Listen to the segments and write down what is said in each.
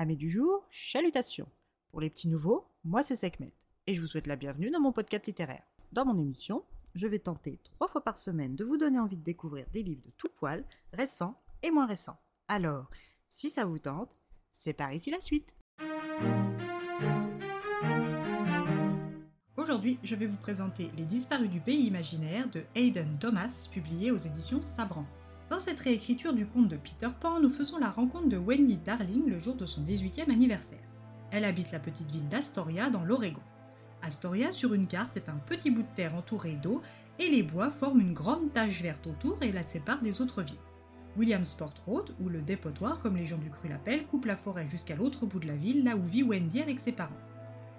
Amis du jour, chalutations. Pour les petits nouveaux, moi c'est Sekhmet et je vous souhaite la bienvenue dans mon podcast littéraire. Dans mon émission, je vais tenter trois fois par semaine de vous donner envie de découvrir des livres de tout poil, récents et moins récents. Alors, si ça vous tente, c'est par ici la suite. Aujourd'hui, je vais vous présenter Les disparus du pays imaginaire de Hayden Thomas, publié aux éditions Sabran. Dans cette réécriture du conte de Peter Pan, nous faisons la rencontre de Wendy Darling le jour de son 18e anniversaire. Elle habite la petite ville d'Astoria dans l'Oregon. Astoria, sur une carte, est un petit bout de terre entouré d'eau et les bois forment une grande tache verte autour et la séparent des autres villes. Williamsport Road, ou le dépotoir comme les gens du cru l'appellent, coupe la forêt jusqu'à l'autre bout de la ville, là où vit Wendy avec ses parents.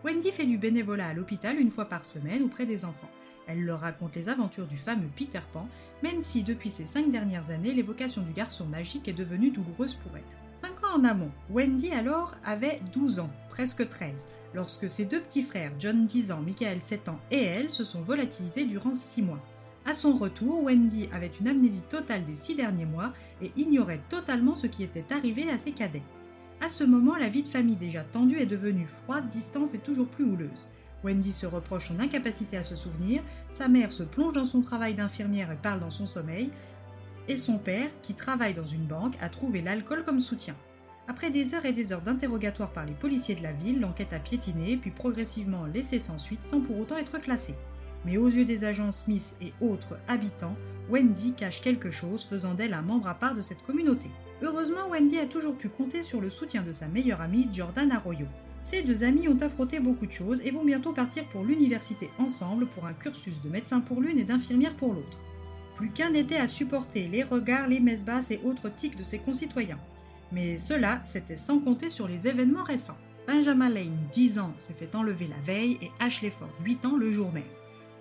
Wendy fait du bénévolat à l'hôpital une fois par semaine auprès des enfants. Elle leur raconte les aventures du fameux Peter Pan, même si depuis ces cinq dernières années, l'évocation du garçon magique est devenue douloureuse pour elle. Cinq ans en amont, Wendy alors avait 12 ans, presque 13, lorsque ses deux petits frères, John 10 ans, Michael 7 ans et elle, se sont volatilisés durant 6 mois. À son retour, Wendy avait une amnésie totale des six derniers mois et ignorait totalement ce qui était arrivé à ses cadets. À ce moment, la vie de famille déjà tendue est devenue froide, distante et toujours plus houleuse. Wendy se reproche son incapacité à se souvenir, sa mère se plonge dans son travail d'infirmière et parle dans son sommeil, et son père, qui travaille dans une banque, a trouvé l'alcool comme soutien. Après des heures et des heures d'interrogatoire par les policiers de la ville, l'enquête a piétiné, puis progressivement laissé sans suite sans pour autant être classée. Mais aux yeux des agents Smith et autres habitants, Wendy cache quelque chose faisant d'elle un membre à part de cette communauté. Heureusement, Wendy a toujours pu compter sur le soutien de sa meilleure amie, Jordan Arroyo. Ces deux amis ont affronté beaucoup de choses et vont bientôt partir pour l'université ensemble pour un cursus de médecin pour l'une et d'infirmière pour l'autre. Plus qu'un était à supporter les regards, les messes basses et autres tics de ses concitoyens. Mais cela, c'était sans compter sur les événements récents. Benjamin Lane, 10 ans, s'est fait enlever la veille et Ashley Ford, 8 ans, le jour même.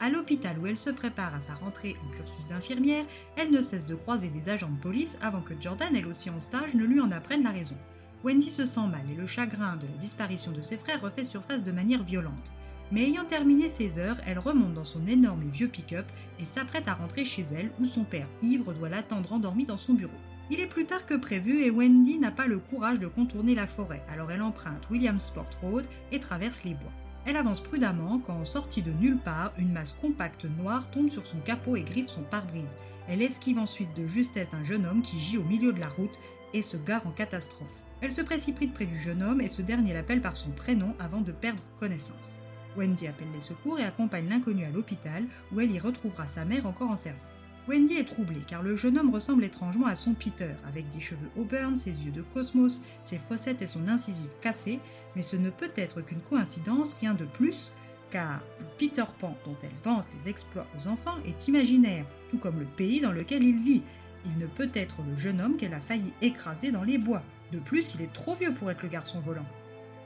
À l'hôpital où elle se prépare à sa rentrée en cursus d'infirmière, elle ne cesse de croiser des agents de police avant que Jordan, elle aussi en stage, ne lui en apprenne la raison. Wendy se sent mal et le chagrin de la disparition de ses frères refait surface de manière violente. Mais ayant terminé ses heures, elle remonte dans son énorme et vieux pick-up et s'apprête à rentrer chez elle où son père ivre doit l'attendre endormi dans son bureau. Il est plus tard que prévu et Wendy n'a pas le courage de contourner la forêt, alors elle emprunte Williamsport Road et traverse les bois. Elle avance prudemment quand, sortie de nulle part, une masse compacte noire tombe sur son capot et griffe son pare-brise. Elle esquive ensuite de justesse un jeune homme qui gît au milieu de la route et se gare en catastrophe. Elle se précipite près du jeune homme et ce dernier l'appelle par son prénom avant de perdre connaissance. Wendy appelle les secours et accompagne l'inconnu à l'hôpital où elle y retrouvera sa mère encore en service. Wendy est troublée car le jeune homme ressemble étrangement à son Peter, avec des cheveux auburn, ses yeux de cosmos, ses fossettes et son incisive cassée, mais ce ne peut être qu'une coïncidence, rien de plus, car Peter Pan, dont elle vante les exploits aux enfants, est imaginaire, tout comme le pays dans lequel il vit. Il ne peut être le jeune homme qu'elle a failli écraser dans les bois. De plus, il est trop vieux pour être le garçon volant.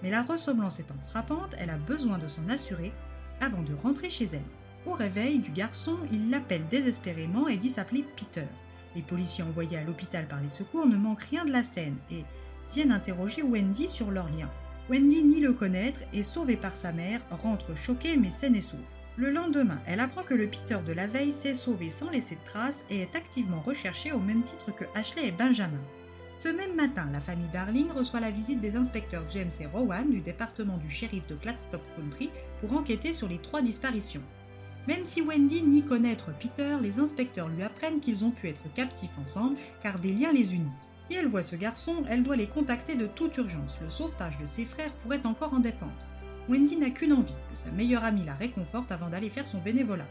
Mais la ressemblance étant frappante, elle a besoin de s'en assurer avant de rentrer chez elle. Au réveil du garçon, il l'appelle désespérément et dit s'appeler Peter. Les policiers envoyés à l'hôpital par les secours ne manquent rien de la scène et viennent interroger Wendy sur leur lien. Wendy nie le connaître et, sauvée par sa mère, rentre choquée mais saine et sauve. Le lendemain, elle apprend que le Peter de la veille s'est sauvé sans laisser de traces et est activement recherché au même titre que Ashley et Benjamin. Ce même matin, la famille Darling reçoit la visite des inspecteurs James et Rowan du département du shérif de Gladstone Country pour enquêter sur les trois disparitions. Même si Wendy nie connaître Peter, les inspecteurs lui apprennent qu'ils ont pu être captifs ensemble car des liens les unissent. Si elle voit ce garçon, elle doit les contacter de toute urgence. Le sauvetage de ses frères pourrait encore en dépendre. Wendy n'a qu'une envie, que sa meilleure amie la réconforte avant d'aller faire son bénévolat.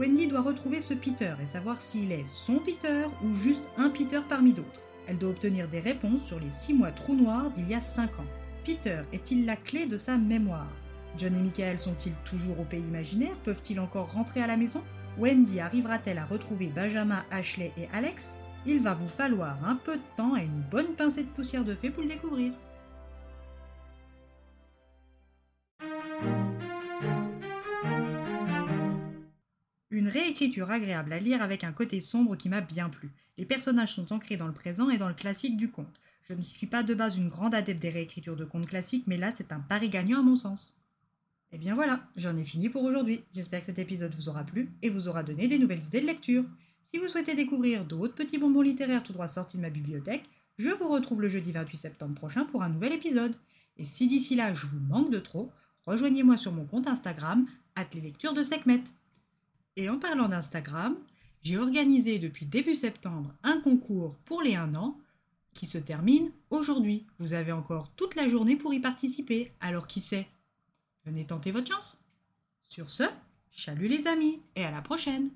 Wendy doit retrouver ce Peter et savoir s'il est son Peter ou juste un Peter parmi d'autres. Elle doit obtenir des réponses sur les six mois trous noirs d'il y a 5 ans. Peter est-il la clé de sa mémoire? John et Michael sont-ils toujours au pays imaginaire? Peuvent-ils encore rentrer à la maison? Wendy arrivera-t-elle à retrouver Benjamin, Ashley et Alex? Il va vous falloir un peu de temps et une bonne pincée de poussière de fée pour le découvrir. Une réécriture agréable à lire avec un côté sombre qui m'a bien plu. Les personnages sont ancrés dans le présent et dans le classique du conte. Je ne suis pas de base une grande adepte des réécritures de contes classiques, mais là c'est un pari gagnant à mon sens. Et eh bien voilà, j'en ai fini pour aujourd'hui. J'espère que cet épisode vous aura plu et vous aura donné des nouvelles idées de lecture. Si vous souhaitez découvrir d'autres petits bonbons littéraires tout droit sortis de ma bibliothèque, Je vous retrouve le jeudi 28 septembre prochain pour un nouvel épisode. Et si d'ici là je vous manque de trop, rejoignez-moi sur mon compte Instagram, les lectures de Sekhmet. Et en parlant d'Instagram, j'ai organisé depuis début septembre un concours pour les 1 an qui se termine aujourd'hui. Vous avez encore toute la journée pour y participer, alors qui sait? Venez tenter votre chance. Sur ce, chalut les amis et à la prochaine.